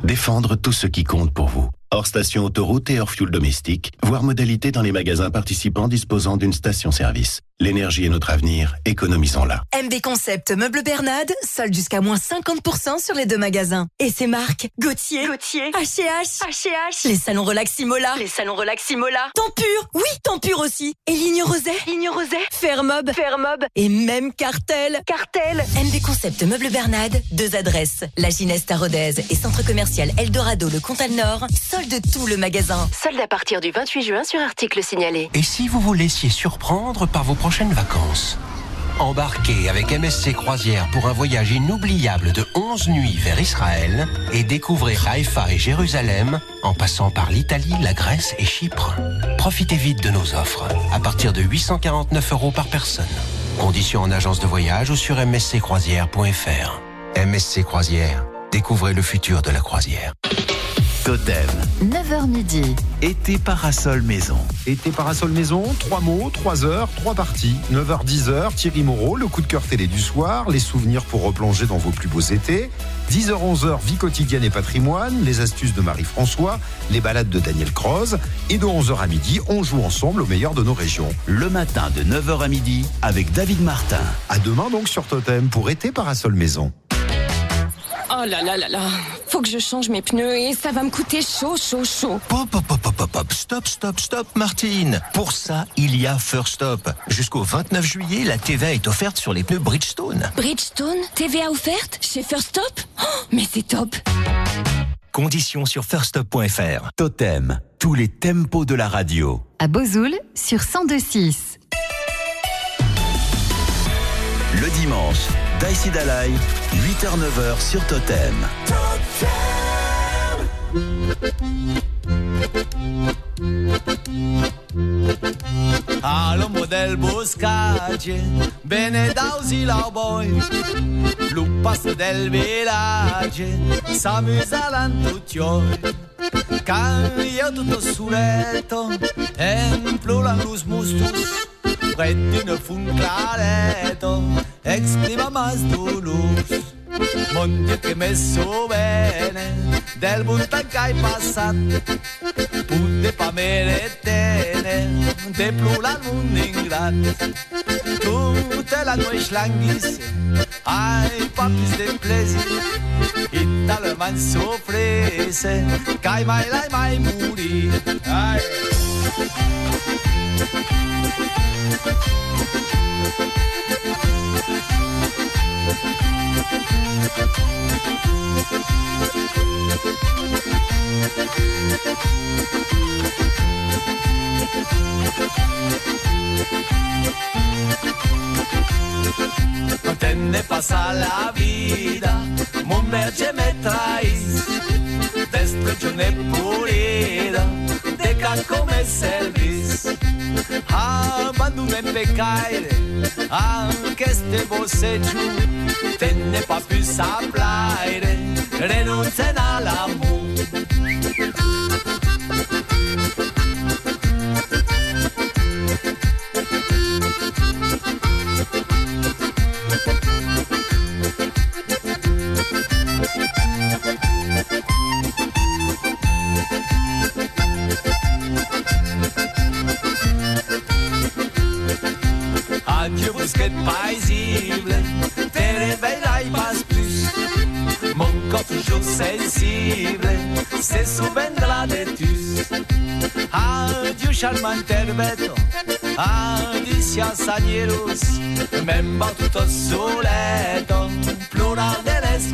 Défendre tout ce qui compte pour vous. Hors station autoroute et hors fuel domestique, voire modalité dans les magasins participants disposant d'une station-service. L'énergie est notre avenir, économisons-la. MB Concept Meuble Bernade, solde jusqu'à moins 50% sur les deux magasins. Et ces marques Gauthier, Gauthier, H&H, H&H, les salons Relaximola, les salons Relaximola, Tempur, oui, Tempur aussi, et Ligne Rosé, Ligne Rosé, Fermob, Fermob, et même Cartel. Cartel. MB Concept Meuble Bernade, deux adresses, la Gineste à Rodez et centre commercial Eldorado le Comtal Nord, solde tout le magasin. Solde à partir du 28 juin sur article signalé. Et si vous vous laissiez surprendre par vos prochaines vacances Embarquez avec MSC Croisière pour un voyage inoubliable de 11 nuits vers Israël et découvrez Haïfa et Jérusalem en passant par l'Italie, la Grèce et Chypre. Profitez vite de nos offres à partir de 849 euros par personne. Conditions en agence de voyage ou sur msccroisière.fr. MSC Croisière, découvrez le futur de la croisière. Totem. 9h midi. Été parasol maison. Été parasol maison, trois mots, trois heures, trois parties. 9h, 10h, Thierry Moreau, le coup de cœur télé du soir, les souvenirs pour replonger dans vos plus beaux étés. 10h, 11h, vie quotidienne et patrimoine, les astuces de Marie-François, les balades de Daniel Croze. Et de 11h à midi, on joue ensemble au meilleur de nos régions. Le matin de 9h à midi avec David Martin. À demain donc sur Totem pour Été parasol maison. Oh là là là là, faut que je change mes pneus et ça va me coûter chaud, chaud, chaud. Hop, hop, hop, hop, hop, hop, stop, stop, stop, Martine. Pour ça, il y a First Stop. Jusqu'au 29 juillet, la TVA est offerte sur les pneus Bridgestone. Bridgestone, TVA offerte chez First Stop Oh, Mais c'est top Conditions sur firststop.fr. Totem. Tous les tempos de la radio. À Bozoul sur 1026. Le dimanche, Daïsi Dalai, 8h-9h sur Totem. Al model boscage, bene dausi la boy, lupas del village, s'amusa l'antuccioi. Io tutto suretto, emplulan lus mustus, prendi une fun clareto, exprima mas dolus. Mon Dio che messo bene, del buntan che hai passato, putte pa meretene, de plural mun ingrat. Tutte la noi schlanghis, ai papis de plaisir, italman sofrese, kai mai lai mai muri. Ai. No te ne pasa la vida, mon merge me traes, destrucción purida, discotecas come service. Abandone pe caire, am cheste boseciu, tenne pas plus să plaire, renunțe la mult. Brusquette paisible, te réveilleras pas plus. Mon corps toujours sensible, se souviendra de tous. Adieu charmant herbeto, Adicia Sanierus, memba tutto soleto, plural de les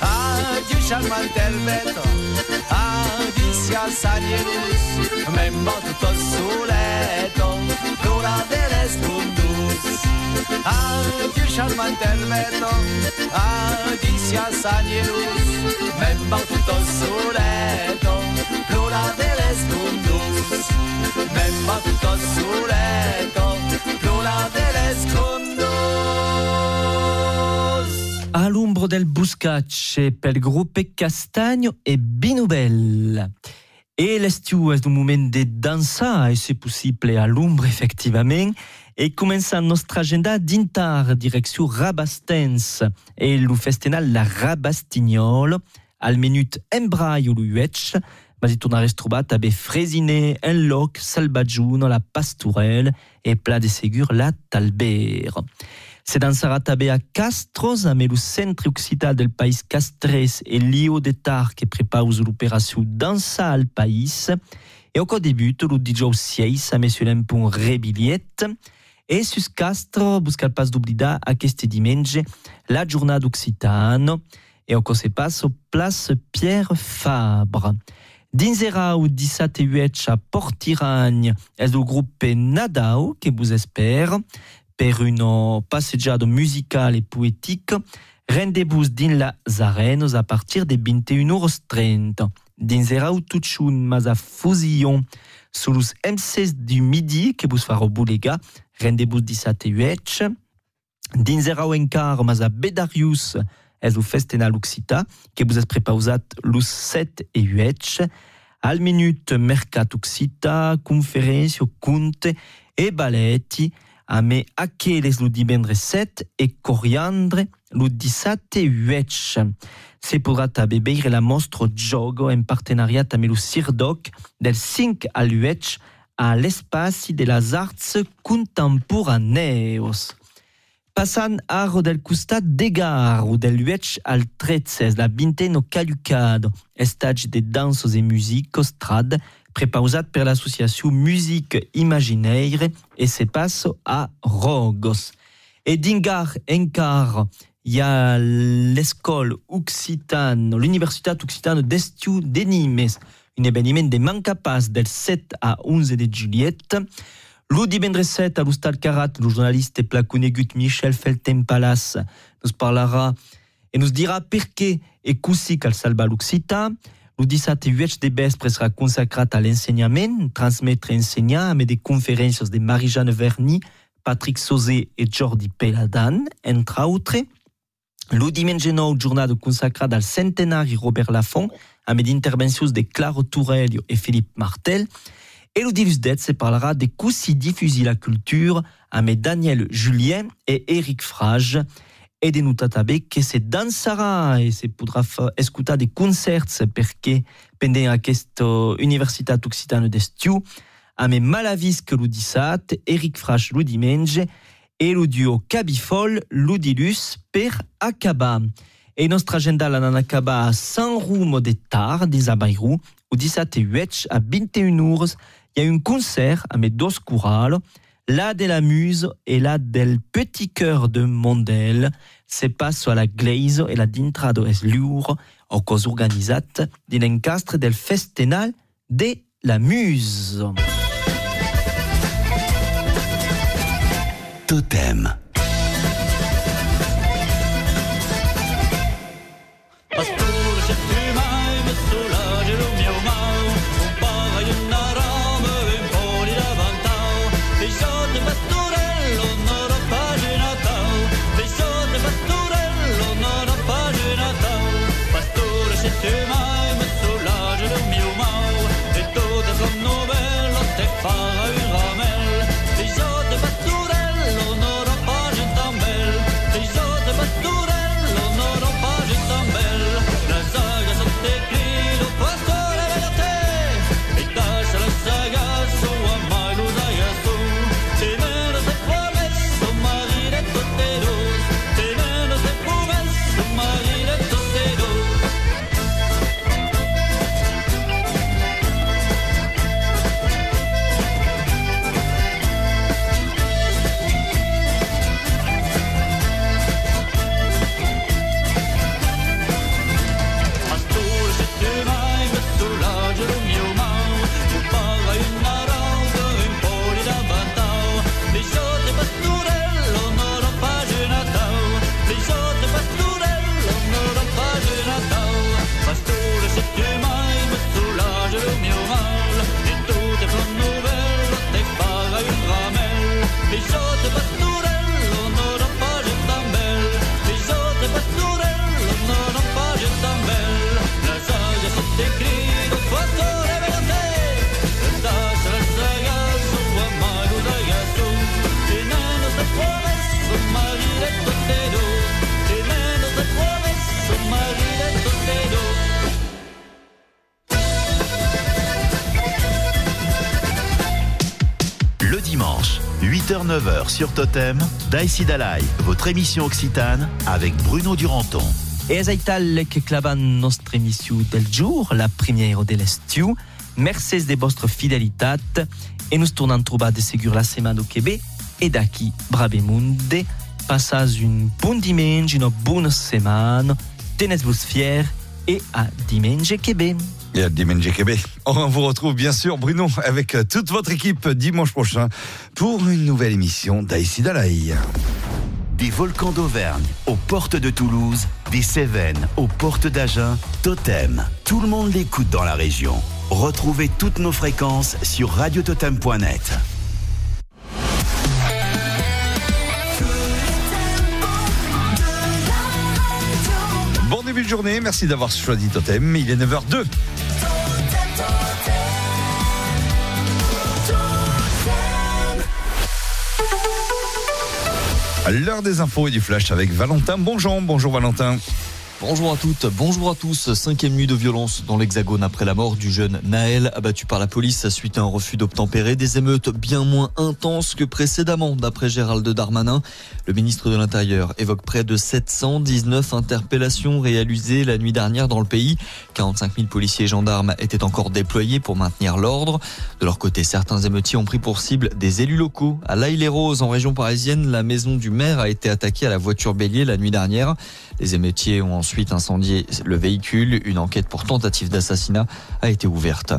Adieu charmante Erbeto, adicia Sanierus, memba tutto soleto, l'ora delle mundus. Adieu charmante Erbeto, adicia Sanierus, memba tutto soleto, l'ora delle mundus. Memba tutto soleto, l'ora delle mundus. A l'ombro del Buscacce pel gruppe Castagno e Binubel. E l'estiu és un moment de dansar, e se possible a l'ombra, effectivament, e comença nostra agenda d'intar direcció Rabastens e lo festenal la Rabastignol, al menut embraio lo uetx, ma si tornares trobat abe Fresiné, Enloc, Salbatjuno, la Pastorel e pla de segur la Talber. Se dansarà també a Castros, amb el centre occitan del país Castres e Lio de Tar que prepaus l'operació Dansa al País. E au debut, lo dijous 6 amb el punt Rebiliet. E sus Castro busca pas d'oblidar aquest diumenge la jornada occitano e au se passa place Pierre Fabre. Dins era o 17 8 a Portirany és do grupe Nadao que vos espère. Per una passeggiata musicale e poétique, rendez-vous din las arenes a partir de 21h30. Dins erau tutxun mas fusion. Sur los MCs du midi que vos farò bolega, rendez-vous 17 8. Dins erau encar mas Bedarius és o festenal occità que vos es prepausat los 7 e 8. Al minut mercat occità, conferencio, conte e balletti, a me aqueles lo divendres 7 e coriandre lo 17 8. Se podrà veure la mostra Jogo en partenariat amb el Cirdoc del 5 al 8 a l'espaci de les arts contemporaneos. Passant a ro del costat de gar o del 8 al 13 la vinteno calucado, estage de dansos e musicos trad prepausat per l'associació Musique Imaginaire e se passo a Rogos. E dingar encar hi ha l'escola occitane, l'Universitat Occitane d'Estiu de Nimes, un événement de mancapas del 7 a 11 de juliet. Lo divendres 7 a l'Hostal Carat, le journaliste pla conegut Michel Felten-Palas nos parlarà e nos dirà perché e così cal salva l'Occità. Lo 17 8 de vespre serà consacrat a l'ensenyament, transmetre e ensenyar amb de Marie-Jeanne Verny, Patrick Sauzé e Jordi Peladan, entre autres. Lo diumenge 9, jornada consacrada al centenari Robert Laffont, amb d'intervencions de Claro Turello e Philippe Martel. Et le divus det se parlera de così diffusi la culture amb Daniel Julien et Eric Frage. De notar també que se dansarà e se podrà escutar de concerts perquè pendent aquesta Universitat Occitana d'Estiu amb Malavis que 17, Eric Frage lo diumenge e lo duo Cabifol lo dilus per acabar. E nostra agenda l'han acabar a San Rumo de Tar, dins a Bairou, o 17 8 a 21 horas, il y a un concert avec deux chorales, la de la Muse et la del Petit Cœur de Mondel. Se passo à la Glaise et la d'intrado es lourd, au cos organisat din encastre del Festenal de la Muse. Totem. 8h-9h sur Totem, Daïsi Dalai, votre émission occitane avec Bruno Duranton. E aital che clavan nostra émission del jour, la première de l'estiu. Merci de votre fidelitat et nous tournons trobar de segur la semaine au Québec et d'aquí bravemunde. Passez une bonne dimanche, une bonne semaine. Tenez-vous fiers et à dimanche Québec. Et à. On vous retrouve bien sûr, Bruno, avec toute votre équipe dimanche prochain pour une nouvelle émission d'Aïssi Dalaï. Des volcans d'Auvergne aux portes de Toulouse, des Cévennes aux portes d'Agen, Totem. Tout le monde l'écoute dans la région. Retrouvez toutes nos fréquences sur radiototem.net. journée, merci d'avoir choisi Totem. Il est 9h02. L'heure des infos et du flash avec Valentin Bonjour, bonjour Valentin. Bonjour à toutes, bonjour à tous. Cinquième nuit de violence dans l'Hexagone après la mort du jeune Naël, abattu par la police suite à un refus d'obtempérer. Des émeutes bien moins intenses que précédemment, d'après Gérald Darmanin. Le ministre de l'Intérieur évoque près de 719 interpellations réalisées la nuit dernière dans le pays. 45 000 policiers et gendarmes étaient encore déployés pour maintenir l'ordre. De leur côté, certains émeutiers ont pris pour cible des élus locaux. À l'Aïle-les-Roses, en région parisienne, la maison du maire a été attaquée à la voiture bélier la nuit dernière. Les émeutiers ont ensuite incendié le véhicule. Une enquête pour tentative d'assassinat a été ouverte.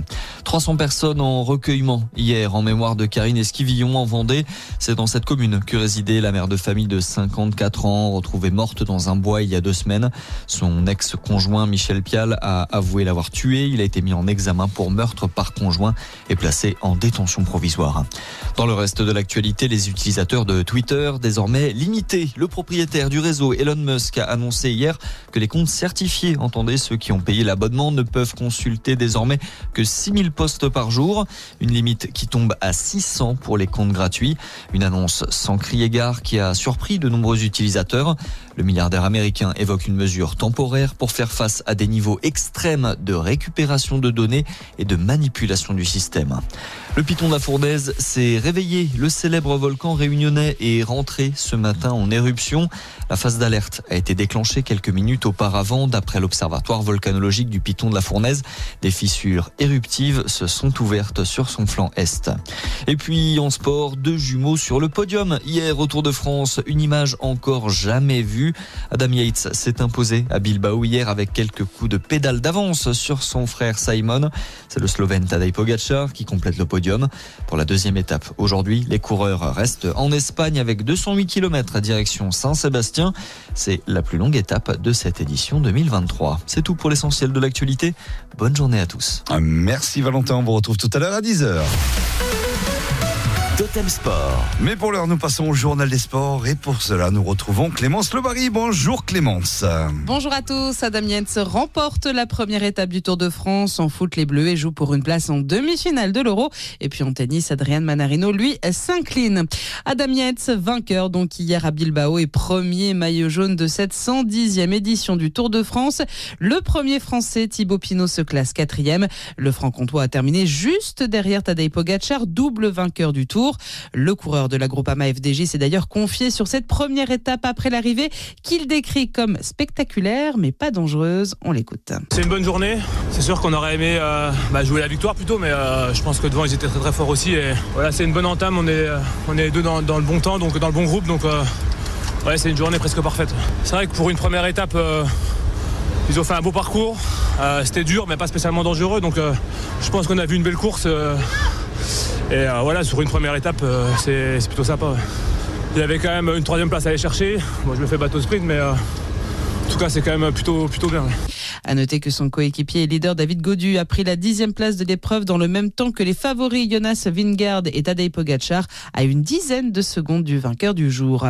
300 personnes en recueillement hier en mémoire de Karine Esquivillon en Vendée. C'est dans cette commune que résidait la mère de famille de 54 ans, retrouvée morte dans un bois il y a deux semaines. Son ex-conjoint Michel Pial a avoué l'avoir tué. Il a été mis en examen pour meurtre par conjoint et placé en détention provisoire. Dans le reste de l'actualité, les utilisateurs de Twitter désormais limités. Le propriétaire du réseau Elon Musk a annoncé hier que les comptes certifiés, entendez ceux qui ont payé l'abonnement, ne peuvent consulter désormais que 6000 postes par jour. Une limite qui tombe à 600 pour les comptes gratuits. Une annonce sans crier gare qui a surpris de nombreux utilisateurs. Le milliardaire américain évoque une mesure temporaire pour faire face à des niveaux extrêmes de récupération de données et de manipulation du système. Le piton de la Fournaise s'est réveillé. Le célèbre volcan réunionnais est rentré ce matin en éruption. La phase d'alerte a été déclenchée quelques minutes auparavant d'après l'Observatoire volcanologique du piton de la Fournaise. Des fissures éruptives se sont ouvertes sur son flanc est. Et puis en sport, deux jumeaux sur le podium. Hier au Tour de France, une image encore jamais vue. Adam Yates s'est imposé à Bilbao hier avec quelques coups de pédale d'avance sur son frère Simon. C'est le Slovène Tadej Pogacar qui complète le podium pour la deuxième étape. Aujourd'hui, les coureurs restent en Espagne avec 208 km à direction Saint-Sébastien. C'est la plus longue étape de cette édition 2023. C'est tout pour l'essentiel de l'actualité. Bonne journée à tous. Merci Valentin, on vous retrouve tout à l'heure à 10h. Totem Sport. Mais pour l'heure, nous passons au journal des sports et pour cela, nous retrouvons Clémence Lebary. Bonjour Clémence. Bonjour à tous. Adam Yens remporte la première étape du Tour de France en foot les Bleus et joue pour une place en demi-finale de l'Euro. Et puis en tennis, Adrian Manarino, lui, s'incline. Adam Yens, vainqueur donc hier à Bilbao et premier maillot jaune de cette 110e édition du Tour de France. Le premier français, Thibaut Pinot, se classe quatrième. Le franc-comtois a terminé juste derrière Tadej Pogacar, double vainqueur du Tour. Le coureur de la Groupama FDJ s'est d'ailleurs confié sur cette première étape après l'arrivée qu'il décrit comme spectaculaire mais pas dangereuse. On l'écoute. C'est une bonne journée. C'est sûr qu'on aurait aimé euh, bah, jouer la victoire plutôt, mais euh, je pense que devant ils étaient très très forts aussi. Et voilà, c'est une bonne entame. On est, euh, on est deux dans, le bon temps, donc dans le bon groupe. Donc ouais, c'est une journée presque parfaite. C'est vrai que pour une première étape. Ils ont fait un beau parcours. C'était dur, mais pas spécialement dangereux. Donc, je pense qu'on a vu une belle course. Et euh, voilà, sur une première étape, euh, c'est plutôt sympa. Il y avait quand même une troisième place à aller chercher. Moi, je me fais bateau sprint, mais euh, en tout cas, c'est quand même plutôt, plutôt bien. À noter que son coéquipier et leader David Godu a pris la dixième place de l'épreuve dans le même temps que les favoris Jonas Vingard et Tadej Pogacar à une dizaine de secondes du vainqueur du jour.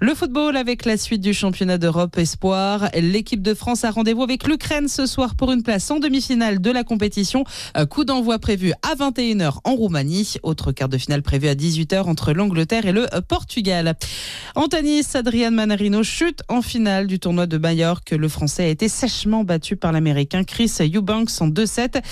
Le football avec la suite du championnat d'Europe Espoir. L'équipe de France a rendez-vous avec l'Ukraine ce soir pour une place en demi-finale de la compétition. Coup d'envoi prévu à 21h en Roumanie. Autre quart de finale prévu à 18h entre l'Angleterre et le Portugal. En tennis, Adrian Manarino chute en finale du tournoi de Majorque, le Français a été sèchement battu par l'Américain Chris Eubanks en 2-7.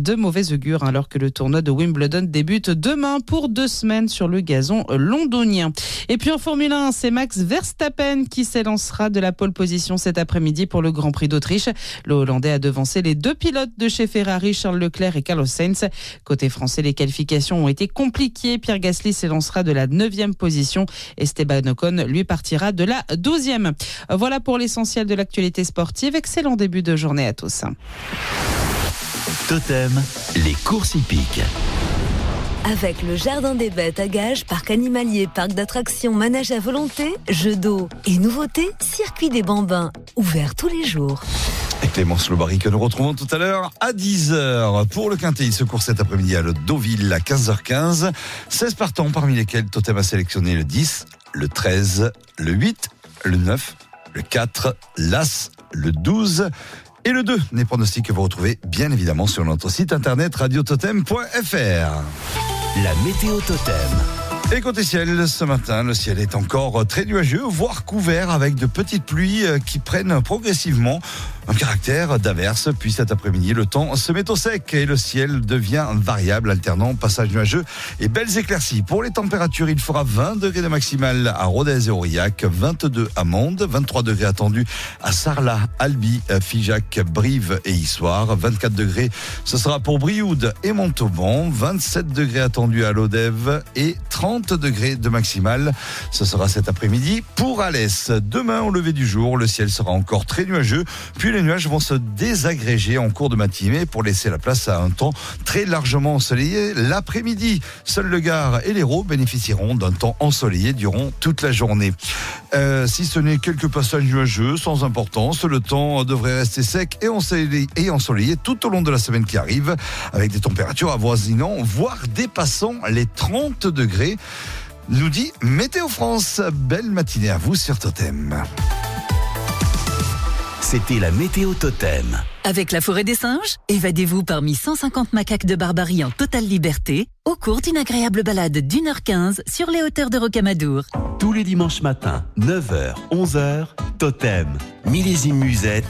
De mauvais augure alors que le tournoi de Wimbledon débute demain pour deux semaines sur le gazon londonien. Et puis en Formule 1, c'est Max Verstappen qui s'élancera de la pole position cet après-midi pour le Grand Prix d'Autriche. Le Hollandais a devancé les deux pilotes de chez Ferrari, Charles Leclerc et Carlos Sainz. Côté français, les qualifications ont été compliquées. Pierre Gasly s'élancera de la 9e position. Esteban Ocon, lui, partira de la 12e. Voilà pour l'essentiel de l'actualité sportive. Excellent début de journée à tous. Totem, les courses hippiques. Avec le Jardin des Bêtes à Gage, parc animalier, parc d'attractions, manège à volonté, jeux d'eau et nouveautés, circuit des bambins, ouvert tous les jours. Et Clémence Lobary que nous retrouvons tout à l'heure à 10h pour le Quintet. Il se court cet après-midi à le Deauville à 15h15. 16 partants parmi lesquels Totem a sélectionné le 10, le 13, le 8, le 9, le 4, l'As, le 12 et le 2. Les pronostics que vous retrouvez bien évidemment sur notre site internet radiototem.fr. La météo Totem. Et côté ciel, ce matin, le ciel est encore très nuageux, voire couvert avec de petites pluies euh, qui prennent progressivement un caractère d'averse. Puis cet après-midi, le temps se met au sec et le ciel devient variable, alternant passage nuageux et belles éclaircies. Pour les températures, il fera 20 degrés de maximal à Rodez et Aurillac, 22 à Mende, 23 degrés attendus à Sarlat, Albi, Figeac, Brive et Issoire, 24 degrés, ce sera pour Brioude et Montauban, 27 degrés attendus à Lodève et 30 degrés de maximal. Ce sera cet après-midi pour Alès. Demain, au lever du jour, le ciel sera encore très nuageux, puis les nuages vont se désagréger en cours de matinée pour laisser la place à un temps très largement ensoleillé l'après-midi. Seul le Gard et l'Hérault bénéficieront d'un temps ensoleillé durant toute la journée. Euh, si ce n'est quelques passages nuageux sans importance, le temps devrait rester sec et ensoleillé, et ensoleillé tout au long de la semaine qui arrive, avec des températures avoisinant, voire dépassant les 30 degrés. Nous dit Météo France. Belle matinée à vous sur Totem. C'était la météo Totem. Avec la forêt des singes, évadez-vous parmi 150 macaques de Barbarie en totale liberté au cours d'une agréable balade d'une heure 15 sur les hauteurs de Rocamadour. Tous les dimanches matins, 9h, 11h, Totem, millésime musette